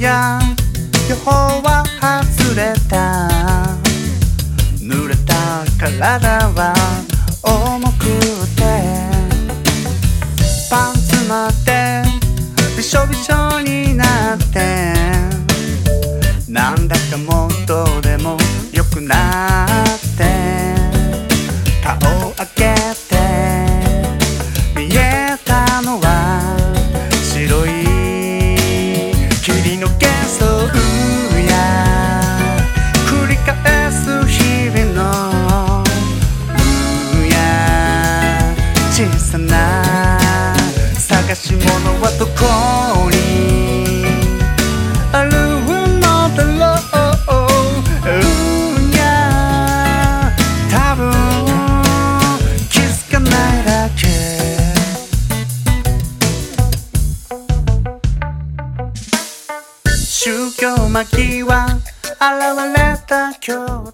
や予報は外れた。濡れた体は重くて。パンツまって。びしょびしょになって。なんだかもうどうでもよくなって。顔を開けて。見えたのは白い。霧探し物はどこに？あるのだろう。うや。多分気づかないだけ。宗教間際現れた今日。